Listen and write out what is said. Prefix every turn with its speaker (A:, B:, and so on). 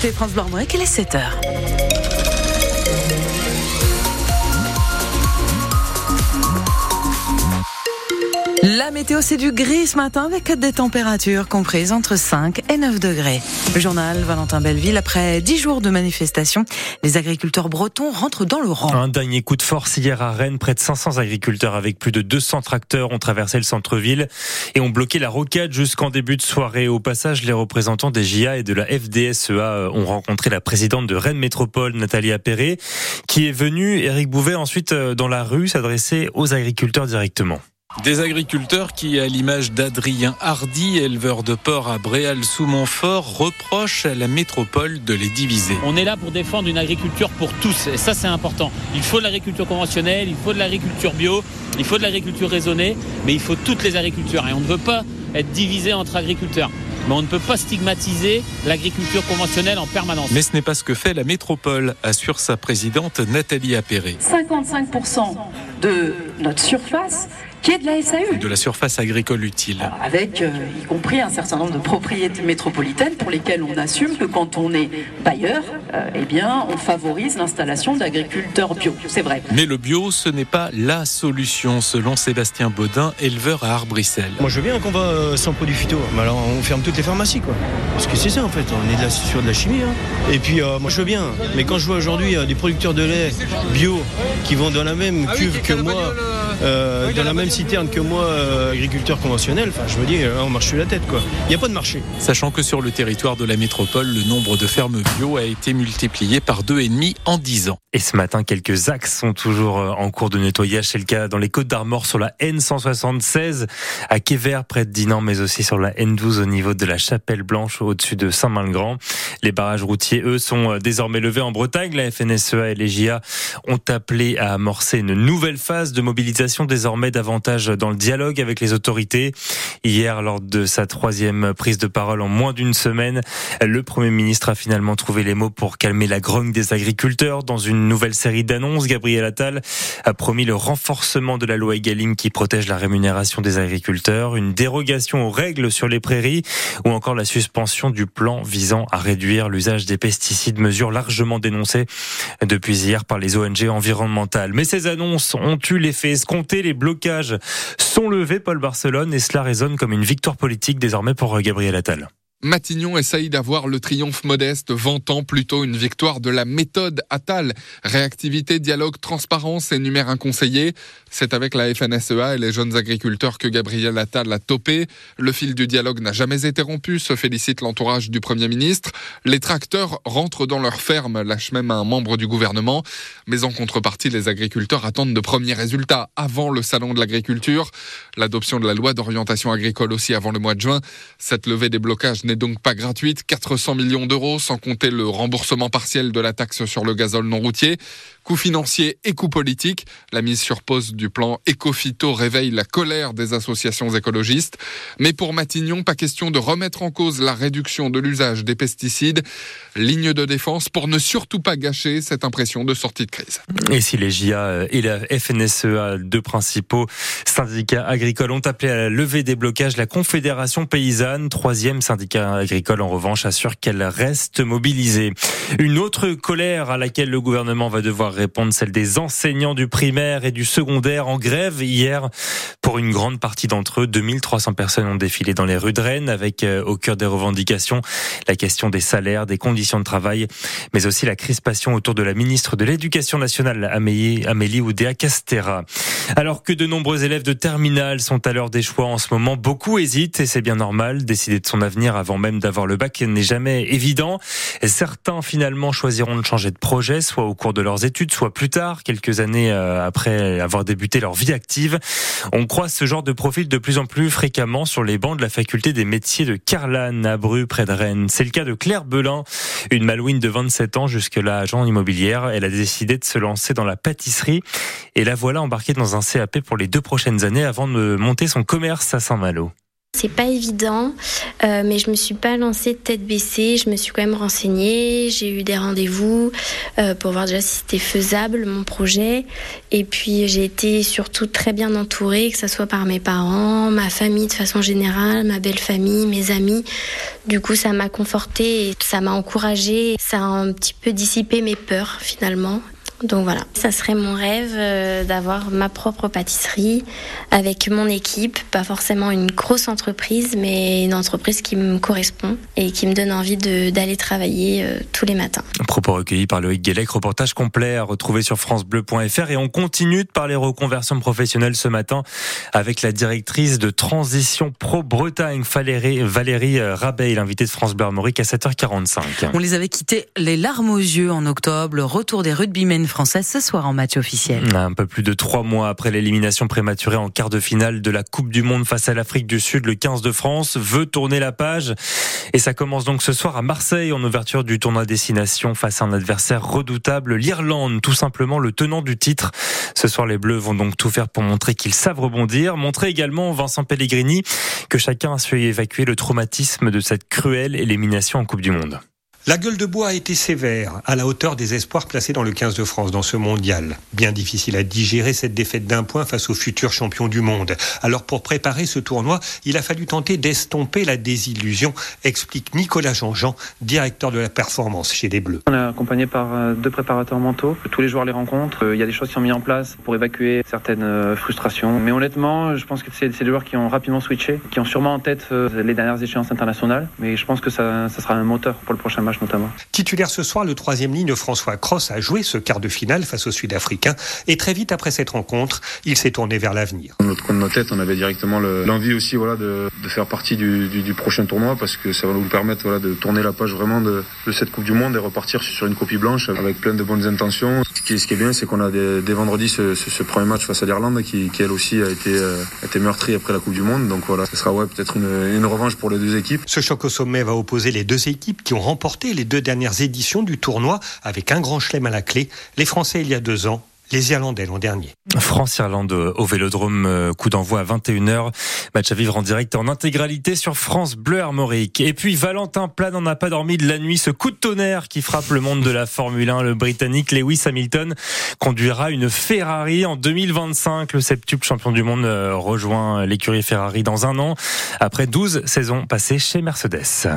A: C'est France Blanc, quelle est 7 heure La météo, c'est du gris ce matin avec des températures comprises entre 5 et 9 degrés. Le journal Valentin Belleville, après 10 jours de manifestation, les agriculteurs bretons rentrent dans le rang.
B: Un dernier coup de force hier à Rennes. Près de 500 agriculteurs avec plus de 200 tracteurs ont traversé le centre-ville et ont bloqué la rocade jusqu'en début de soirée. Au passage, les représentants des JA et de la FDSEA ont rencontré la présidente de Rennes Métropole, Nathalie Appéré, qui est venue, Éric Bouvet, ensuite euh, dans la rue s'adresser aux agriculteurs directement.
C: Des agriculteurs qui, à l'image d'Adrien Hardy, éleveur de porc à Bréal sous Montfort, reprochent à la métropole de les diviser.
D: On est là pour défendre une agriculture pour tous et ça c'est important. Il faut de l'agriculture conventionnelle, il faut de l'agriculture bio, il faut de l'agriculture raisonnée, mais il faut toutes les agricultures et on ne veut pas être divisé entre agriculteurs. Mais on ne peut pas stigmatiser l'agriculture conventionnelle en permanence.
C: Mais ce n'est pas ce que fait la métropole, assure sa présidente Nathalie Appéré.
E: 55% de notre surface qui est de la SAU.
C: De la surface agricole utile.
E: Avec euh, y compris un certain nombre de propriétés métropolitaines pour lesquelles on assume que quand on est bailleur, euh, eh bien, on favorise l'installation d'agriculteurs bio. C'est vrai.
C: Mais le bio, ce n'est pas la solution, selon Sébastien Baudin, éleveur à Arbrissel.
F: Moi, je veux bien qu'on va euh, sans produits phyto. Mais alors, on ferme toutes les pharmacies, quoi. Parce que c'est ça, en fait. On est de la, sur de la chimie. Hein. Et puis, euh, moi, je veux bien. Mais quand je vois aujourd'hui euh, des producteurs de lait bio qui vont dans la même
G: Ah
F: cuve que moi, euh, dans la même citerne que moi, euh, agriculteur conventionnel, enfin, je me dis, euh, on marche sur la tête, quoi. Il n'y a pas de marché.
C: Sachant que sur le territoire de la métropole, le nombre de fermes bio a été multiplié par deux et demi en dix ans.
B: Et ce matin, quelques axes sont toujours euh, en cours de nettoyage. C'est le cas dans les Côtes d'Armor sur la N176 à Quévert près de Dinan, mais aussi sur la N12 au niveau de la Chapelle Blanche au-dessus de Saint-Malgrand. Les barrages routiers, eux, sont désormais levés en Bretagne. La FNSEA et les JA ont appelé à amorcer une nouvelle phase de mobilisation désormais davantage dans le dialogue avec les autorités. Hier, lors de sa troisième prise de parole en moins d'une semaine, le Premier ministre a finalement trouvé les mots pour calmer la grogne des agriculteurs. Dans une nouvelle série d'annonces, Gabriel Attal a promis le renforcement de la loi Egalim qui protège la rémunération des agriculteurs, une dérogation aux règles sur les prairies ou encore la suspension du plan visant à réduire l'usage des pesticides, mesure largement dénoncée depuis hier par les ONG environnementales. Mais ces annonces ont eu l'effet escompté, les blocages sont levés, Paul Barcelone, et cela résonne comme une victoire politique désormais pour Gabriel Attal.
G: Matignon essaye d'avoir le triomphe modeste, vantant plutôt une victoire de la méthode Attal. Réactivité, dialogue, transparence, énumère un conseiller. C'est avec la FNSEA et les jeunes agriculteurs que Gabriel Attal a topé. Le fil du dialogue n'a jamais été rompu, se félicite l'entourage du Premier ministre. Les tracteurs rentrent dans leur ferme, lâche même un membre du gouvernement. Mais en contrepartie, les agriculteurs attendent de premiers résultats avant le salon de l'agriculture. L'adoption de la loi d'orientation agricole aussi avant le mois de juin. Cette levée des blocages n'est donc pas gratuite. 400 millions d'euros, sans compter le remboursement partiel de la taxe sur le gazole non routier. Coût financier et coût politique. La mise sur pause du plan Ecofito réveille la colère des associations écologistes. Mais pour Matignon, pas question de remettre en cause la réduction de l'usage des pesticides. Ligne de défense pour ne surtout pas gâcher cette impression de sortie de crise.
B: Et si les JA et la FNSEA, deux principaux syndicats agricoles, ont appelé à la levée des blocages, la Confédération paysanne, troisième syndicat agricole en revanche, assure qu'elle reste mobilisée. Une autre colère à laquelle le gouvernement va devoir répondre, celle des enseignants du primaire et du secondaire en grève hier. Pour une grande partie d'entre eux, 2300 personnes ont défilé dans les rues de Rennes avec euh, au cœur des revendications la question des salaires, des conditions de travail, mais aussi la crispation autour de la ministre de l'Éducation nationale, Amélie, Amélie Oudéa Castera. Alors que de nombreux élèves de terminale sont à l'heure des choix en ce moment, beaucoup hésitent et c'est bien normal. Décider de son avenir avant même d'avoir le bac n'est jamais évident. Certains finalement choisiront de changer de projet, soit au cours de leurs études, soit plus tard, quelques années euh, après avoir débuté leur vie active. On croise ce genre de profil de plus en plus fréquemment sur les bancs de la faculté des métiers de Carlanne à Bru, près de Rennes. C'est le cas de Claire Belin, une malouine de 27 ans, jusque-là agent immobilière. Elle a décidé de se lancer dans la pâtisserie et la voilà embarquée dans un CAP pour les deux prochaines années avant de monter son commerce à Saint-Malo.
H: C'est pas évident, euh, mais je me suis pas lancée tête baissée. Je me suis quand même renseignée. J'ai eu des rendez-vous euh, pour voir déjà si c'était faisable mon projet. Et puis j'ai été surtout très bien entourée, que ce soit par mes parents, ma famille de façon générale, ma belle famille, mes amis. Du coup, ça m'a confortée ça m'a encouragée. Ça a un petit peu dissipé mes peurs finalement. Donc voilà, ça serait mon rêve euh, d'avoir ma propre pâtisserie avec mon équipe, pas forcément une grosse entreprise, mais une entreprise qui me correspond et qui me donne envie d'aller travailler euh, tous les matins.
B: Propos recueillis par Loïc Guélec, reportage complet à retrouver sur francebleu.fr et on continue de parler reconversion professionnelle ce matin avec la directrice de Transition Pro Bretagne, Valérie, Valérie euh, Rabey, l'invitée de France Bleu Armorique à 7h45.
A: On les avait quittés les larmes aux yeux en octobre, retour des rugbymen française ce soir en match officiel.
B: Un peu plus de trois mois après l'élimination prématurée en quart de finale de la Coupe du Monde face à l'Afrique du Sud, le 15 de France veut tourner la page. Et ça commence donc ce soir à Marseille en ouverture du tournoi destination face à un adversaire redoutable, l'Irlande, tout simplement le tenant du titre. Ce soir, les Bleus vont donc tout faire pour montrer qu'ils savent rebondir. Montrer également, Vincent Pellegrini, que chacun a su évacuer le traumatisme de cette cruelle élimination en Coupe du Monde.
I: La gueule de bois a été sévère, à la hauteur des espoirs placés dans le 15 de France dans ce mondial. Bien difficile à digérer cette défaite d'un point face aux futurs champions du monde. Alors pour préparer ce tournoi, il a fallu tenter d'estomper la désillusion, explique Nicolas Jean-Jean, directeur de la performance chez les Bleus.
J: On est accompagné par euh, deux préparateurs mentaux. Tous les joueurs les rencontrent. Euh, il y a des choses qui sont mises en place pour évacuer certaines euh, frustrations. Mais honnêtement, je pense que c'est des joueurs qui ont rapidement switché, qui ont sûrement en tête les dernières échéances internationales. Mais je pense que ça sera un moteur pour le prochain match notamment.
I: Titulaire ce soir, le troisième ligne François Cross a joué ce quart de finale face aux Sud-Africains et très vite après cette rencontre, il s'est tourné vers l'avenir.
K: Dans notre coin de nos têtes, on avait directement l'envie aussi voilà, de, faire partie du, prochain tournoi parce que ça va nous permettre voilà, de tourner la page vraiment de, cette Coupe du Monde et repartir sur une copie blanche avec plein de bonnes intentions. Ce qui, est bien, c'est qu'on a dès, vendredi ce, premier match face à l'Irlande qui, elle aussi a été, euh, été meurtri après la Coupe du Monde. Donc voilà, ce sera ouais, peut-être une, une revanche pour les deux équipes.
I: Ce choc au sommet va opposer les deux équipes qui ont remporté les deux dernières éditions du tournoi avec un grand chelem à la clé. Les Français il y a deux ans les Irlandais l'an dernier.
B: France-Irlande au Vélodrome, euh, coup d'envoi à 21h. Match à vivre en direct en intégralité sur France Bleu Armorique. Et puis Valentin Plan n'en a pas dormi de la nuit. Ce coup de tonnerre qui frappe le monde de la Formule 1. Le Britannique Lewis Hamilton conduira une Ferrari en 2025. Le septuple champion du monde euh, rejoint l'écurie Ferrari dans un an après 12 saisons passées chez Mercedes.